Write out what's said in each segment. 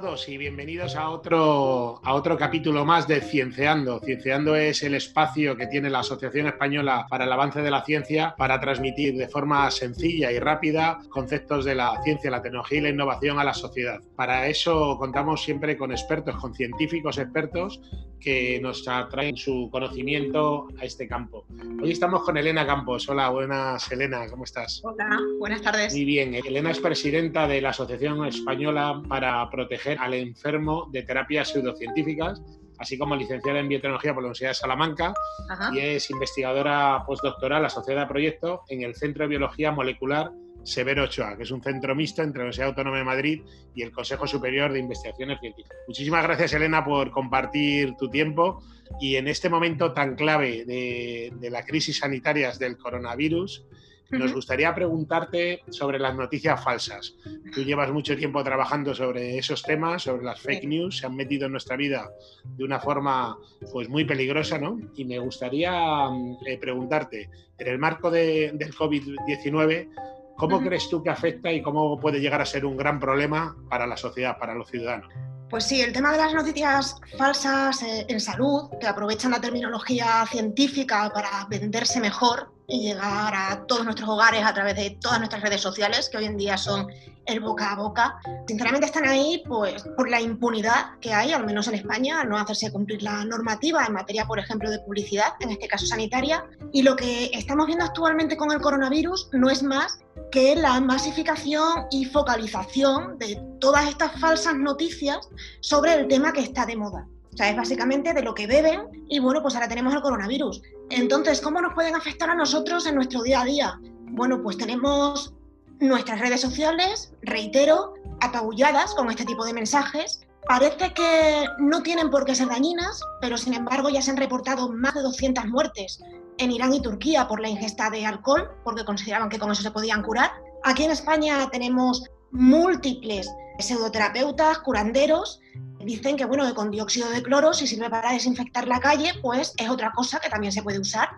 todos y bienvenidos a otro, a otro capítulo más de Cienceando. Cienceando es el espacio que tiene la Asociación Española para el Avance de la Ciencia para transmitir de forma sencilla y rápida conceptos de la ciencia, la tecnología y la innovación a la sociedad. Para eso contamos siempre con expertos, con científicos expertos que nos atraen su conocimiento a este campo. Hoy estamos con Elena Campos. Hola, buenas Elena, ¿cómo estás? Hola, buenas tardes. Muy bien, Elena es presidenta de la Asociación Española para Proteger al Enfermo de Terapias Pseudocientíficas, así como licenciada en Biotecnología por la Universidad de Salamanca y es investigadora postdoctoral asociada a proyecto en el Centro de Biología Molecular Severo Ochoa, que es un centro mixto entre la Universidad Autónoma de Madrid y el Consejo Superior de Investigaciones Científicas. Muchísimas gracias, Elena, por compartir tu tiempo y en este momento tan clave de, de la crisis sanitaria del coronavirus. Nos gustaría preguntarte sobre las noticias falsas. Tú llevas mucho tiempo trabajando sobre esos temas, sobre las fake news, se han metido en nuestra vida de una forma pues muy peligrosa, ¿no? Y me gustaría eh, preguntarte, en el marco de, del COVID-19, ¿Cómo crees tú que afecta y cómo puede llegar a ser un gran problema para la sociedad, para los ciudadanos? Pues sí, el tema de las noticias falsas eh, en salud, que aprovechan la terminología científica para venderse mejor y llegar a todos nuestros hogares a través de todas nuestras redes sociales, que hoy en día son el boca a boca, sinceramente están ahí pues por la impunidad que hay, al menos en España, al no hacerse cumplir la normativa en materia, por ejemplo, de publicidad, en este caso sanitaria. Y lo que estamos viendo actualmente con el coronavirus no es más que la masificación y focalización de todas estas falsas noticias sobre el tema que está de moda. O sea, es básicamente de lo que beben y bueno, pues ahora tenemos el coronavirus. Entonces, ¿cómo nos pueden afectar a nosotros en nuestro día a día? Bueno, pues tenemos nuestras redes sociales, reitero, apabulladas con este tipo de mensajes. Parece que no tienen por qué ser dañinas, pero sin embargo ya se han reportado más de 200 muertes en Irán y Turquía por la ingesta de alcohol, porque consideraban que con eso se podían curar. Aquí en España tenemos múltiples pseudoterapeutas, curanderos, dicen que bueno, que con dióxido de cloro, si sirve para desinfectar la calle, pues es otra cosa que también se puede usar.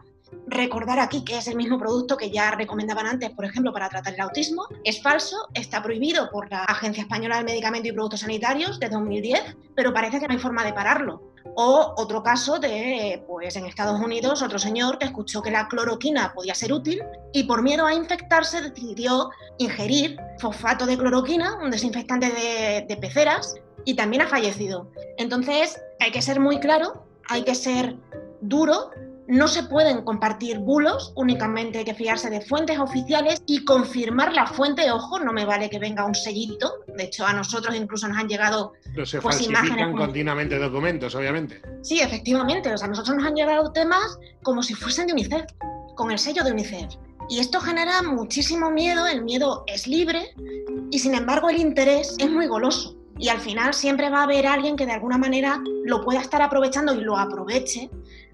Recordar aquí que es el mismo producto que ya recomendaban antes, por ejemplo, para tratar el autismo. Es falso, está prohibido por la Agencia Española del Medicamento y Productos Sanitarios desde 2010, pero parece que no hay forma de pararlo. O otro caso de, pues en Estados Unidos, otro señor que escuchó que la cloroquina podía ser útil y por miedo a infectarse decidió ingerir fosfato de cloroquina, un desinfectante de, de peceras, y también ha fallecido. Entonces, hay que ser muy claro, hay que ser duro no se pueden compartir bulos, únicamente hay que fiarse de fuentes oficiales y confirmar la fuente. Ojo, no me vale que venga un sellito. De hecho, a nosotros incluso nos han llegado Pero se pues, falsifican continuamente documentos, obviamente. Sí, efectivamente. O sea, a nosotros nos han llegado temas como si fuesen de UNICEF, con el sello de UNICEF. Y esto genera muchísimo miedo, el miedo es libre y sin embargo el interés es muy goloso. Y al final siempre va a haber alguien que de alguna manera lo pueda estar aprovechando y lo aproveche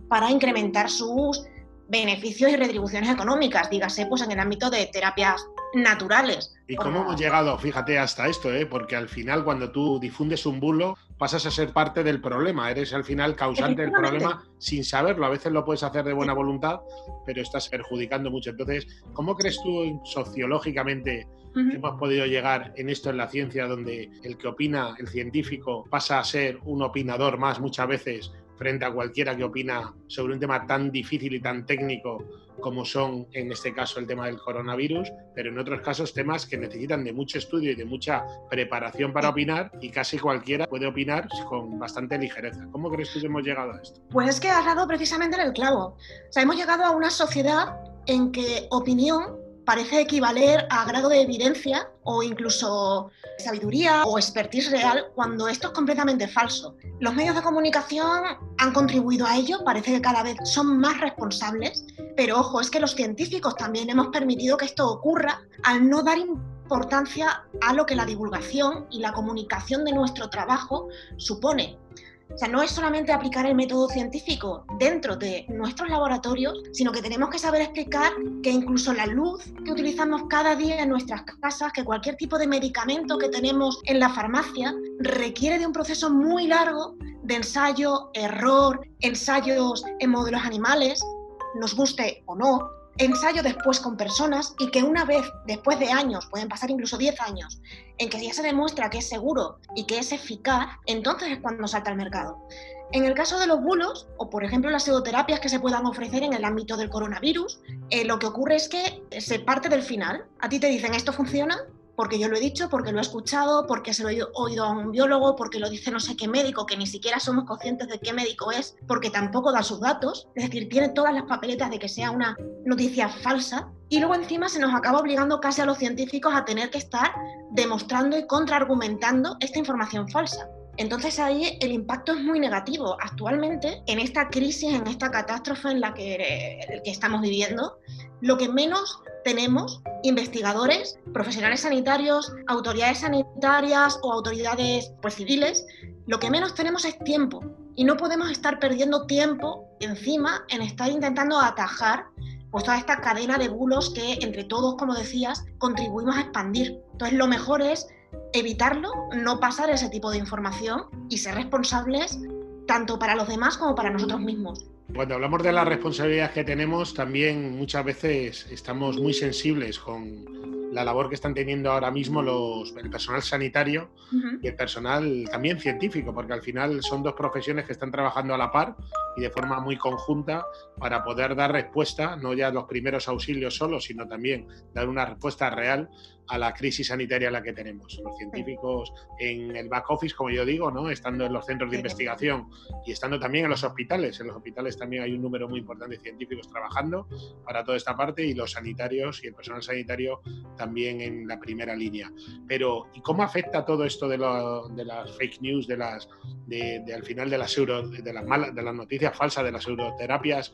para incrementar sus beneficios y retribuciones económicas, dígase pues en el ámbito de terapias naturales. ¿Y cómo hemos llegado, fíjate, hasta esto? Eh? Porque al final cuando tú difundes un bulo pasas a ser parte del problema, eres al final causante del problema sin saberlo. A veces lo puedes hacer de buena voluntad, pero estás perjudicando mucho. Entonces, ¿cómo crees tú sociológicamente que hemos podido llegar en esto en la ciencia, donde el que opina, el científico, pasa a ser un opinador más muchas veces frente a cualquiera que opina sobre un tema tan difícil y tan técnico como son en este caso el tema del coronavirus, pero en otros casos temas que necesitan de mucho estudio y de mucha preparación para opinar y casi cualquiera puede opinar con bastante ligereza. ¿Cómo crees tú que hemos llegado a esto? Pues es que has dado precisamente en el clavo. O sea, hemos llegado a una sociedad en que opinión parece equivaler a grado de evidencia o incluso sabiduría o expertise real cuando esto es completamente falso. Los medios de comunicación han contribuido a ello, parece que cada vez son más responsables, pero ojo, es que los científicos también hemos permitido que esto ocurra al no dar importancia a lo que la divulgación y la comunicación de nuestro trabajo supone. O sea, no es solamente aplicar el método científico dentro de nuestros laboratorios, sino que tenemos que saber explicar que incluso la luz que utilizamos cada día en nuestras casas, que cualquier tipo de medicamento que tenemos en la farmacia, requiere de un proceso muy largo de ensayo, error, ensayos en modelos animales, nos guste o no, ensayo después con personas y que una vez, después de años, pueden pasar incluso 10 años, en que ya se demuestra que es seguro y que es eficaz, entonces es cuando salta al mercado. En el caso de los bulos, o por ejemplo las pseudoterapias que se puedan ofrecer en el ámbito del coronavirus, eh, lo que ocurre es que se parte del final. A ti te dicen esto funciona, porque yo lo he dicho, porque lo he escuchado, porque se lo he oído a un biólogo, porque lo dice no sé qué médico, que ni siquiera somos conscientes de qué médico es, porque tampoco da sus datos, es decir, tiene todas las papeletas de que sea una noticia falsa, y luego encima se nos acaba obligando casi a los científicos a tener que estar demostrando y contraargumentando esta información falsa. Entonces ahí el impacto es muy negativo. Actualmente, en esta crisis, en esta catástrofe en la que, que estamos viviendo, lo que menos tenemos investigadores, profesionales sanitarios, autoridades sanitarias o autoridades pues, civiles, lo que menos tenemos es tiempo y no podemos estar perdiendo tiempo encima en estar intentando atajar pues toda esta cadena de bulos que entre todos, como decías, contribuimos a expandir. Entonces lo mejor es evitarlo, no pasar ese tipo de información y ser responsables tanto para los demás como para nosotros mismos. Cuando hablamos de las responsabilidades que tenemos, también muchas veces estamos muy sensibles con la labor que están teniendo ahora mismo los, el personal sanitario y el personal también científico, porque al final son dos profesiones que están trabajando a la par y de forma muy conjunta para poder dar respuesta, no ya los primeros auxilios solo, sino también dar una respuesta real a la crisis sanitaria la que tenemos. Los científicos en el back office, como yo digo, ¿no? estando en los centros de investigación y estando también en los hospitales. En los hospitales también hay un número muy importante de científicos trabajando para toda esta parte y los sanitarios y el personal sanitario también en la primera línea. Pero, ¿y cómo afecta todo esto de, de las fake news, de las, de, al final de las, de, las malas, de las noticias falsas, de las euroterapias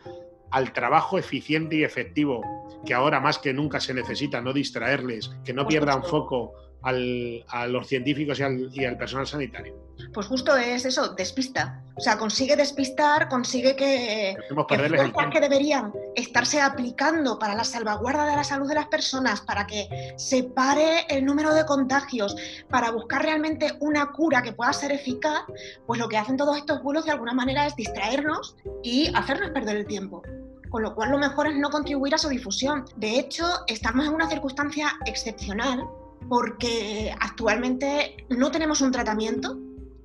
al trabajo eficiente y efectivo que ahora más que nunca se necesita, no distraerles, que no pierdan foco a los científicos y al, personal sanitario. Pues justo es eso, despista. O sea, consigue despistar, consigue que, que que deberían estarse aplicando para la salvaguarda de la salud de las personas, para que se pare el número de contagios, para buscar realmente una cura que pueda ser eficaz, pues lo que hacen todos estos bulos de alguna manera es distraernos y hacernos perder el tiempo con lo cual lo mejor es no contribuir a su difusión. De hecho, estamos en una circunstancia excepcional porque actualmente no tenemos un tratamiento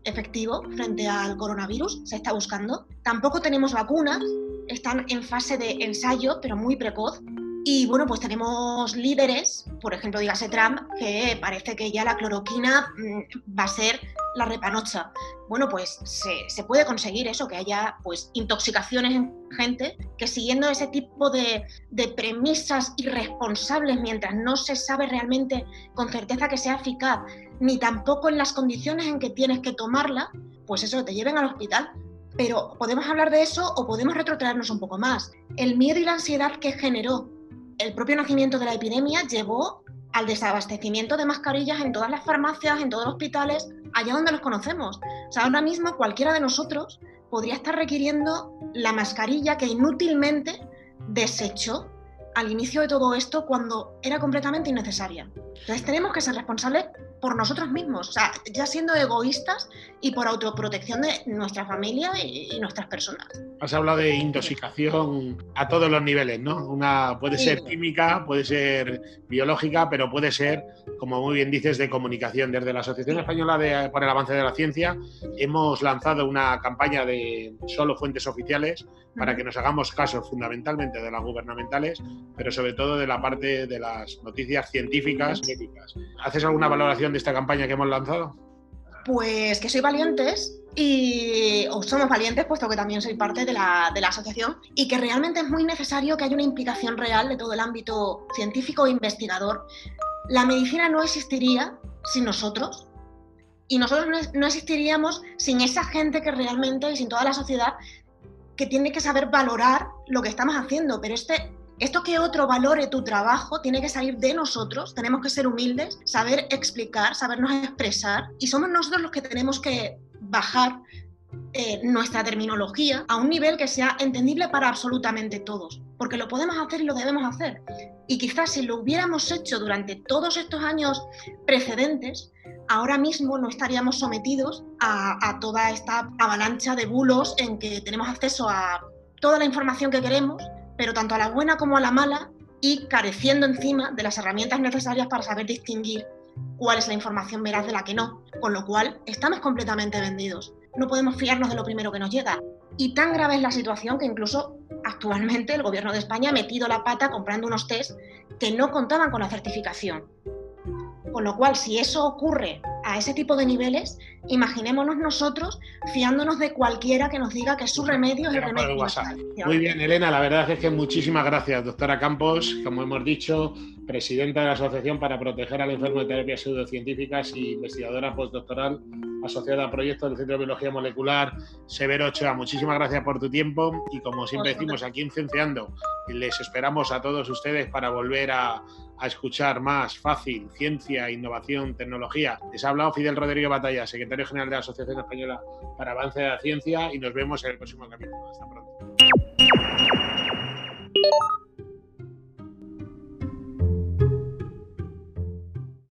efectivo frente al coronavirus, se está buscando. Tampoco tenemos vacunas, están en fase de ensayo, pero muy precoz. Y bueno, pues tenemos líderes, por ejemplo, dígase Trump, que parece que ya la cloroquina mm, va a ser la repanocha. Bueno, pues se, puede conseguir eso, que haya pues intoxicaciones en gente, que siguiendo ese tipo de, de premisas irresponsables, mientras no se sabe realmente con certeza que sea eficaz, ni tampoco en las condiciones en que tienes que tomarla, pues eso, te lleven al hospital. Pero podemos hablar de eso o podemos retrotraernos un poco más. El miedo y la ansiedad que generó el propio nacimiento de la epidemia llevó al desabastecimiento de mascarillas en todas las farmacias, en todos los hospitales, allá donde los conocemos. O sea, ahora mismo cualquiera de nosotros podría estar requiriendo la mascarilla que inútilmente desechó al inicio de todo esto cuando era completamente innecesaria. Entonces tenemos que ser responsables por nosotros mismos, o sea, ya siendo egoístas y por autoprotección de nuestra familia y, nuestras personas. Has hablado de intoxicación a todos los niveles, ¿no? Una puede ser química, puede ser biológica, pero puede ser, como muy bien dices, de comunicación. Desde la Asociación Española de, para el Avance de la Ciencia hemos lanzado una campaña de solo fuentes oficiales para que nos hagamos caso fundamentalmente de las gubernamentales, pero sobre todo de la parte de las noticias científicas. Médicas. ¿Haces alguna valoración de esta campaña que hemos lanzado? Pues que soy valientes y o somos valientes, puesto que también soy parte de la, de la, asociación, y que realmente es muy necesario que haya una implicación real de todo el ámbito científico e investigador. La medicina no existiría sin nosotros, y nosotros no existiríamos sin esa gente que realmente, y sin toda la sociedad, que tiene que saber valorar lo que estamos haciendo, pero este, esto que otro valore tu trabajo tiene que salir de nosotros, tenemos que ser humildes, saber explicar, sabernos expresar. Y somos nosotros los que tenemos que bajar eh, nuestra terminología a un nivel que sea entendible para absolutamente todos, porque lo podemos hacer y lo debemos hacer. Y quizás si lo hubiéramos hecho durante todos estos años precedentes, ahora mismo no estaríamos sometidos a, toda esta avalancha de bulos en que tenemos acceso a toda la información que queremos pero tanto a la buena como a la mala y careciendo encima de las herramientas necesarias para saber distinguir cuál es la información veraz de la que no, con lo cual estamos completamente vendidos. No podemos fiarnos de lo primero que nos llega. Y tan grave es la situación que incluso actualmente el gobierno de España ha metido la pata comprando unos test que no contaban con la certificación. Con lo cual, si eso ocurre a ese tipo de niveles, imaginémonos nosotros fiándonos de cualquiera que nos diga que su remedio es el remedio. Muy bien, Elena, la verdad es que muchísimas gracias, doctora Campos, como hemos dicho, presidenta de la Asociación para Proteger al Enfermo de Terapias Pseudocientíficas y investigadora postdoctoral asociada a proyectos del Centro de Biología Molecular, Severo Ochoa. Muchísimas gracias por tu tiempo y como siempre decimos aquí en Cienciando, les esperamos a todos ustedes para volver a, a escuchar más fácil ciencia, innovación, tecnología. Les ha hablado Fidel Rodríguez Batalla, secretario general de la Asociación Española para Avance de la Ciencia y nos vemos en el próximo capítulo. Hasta pronto.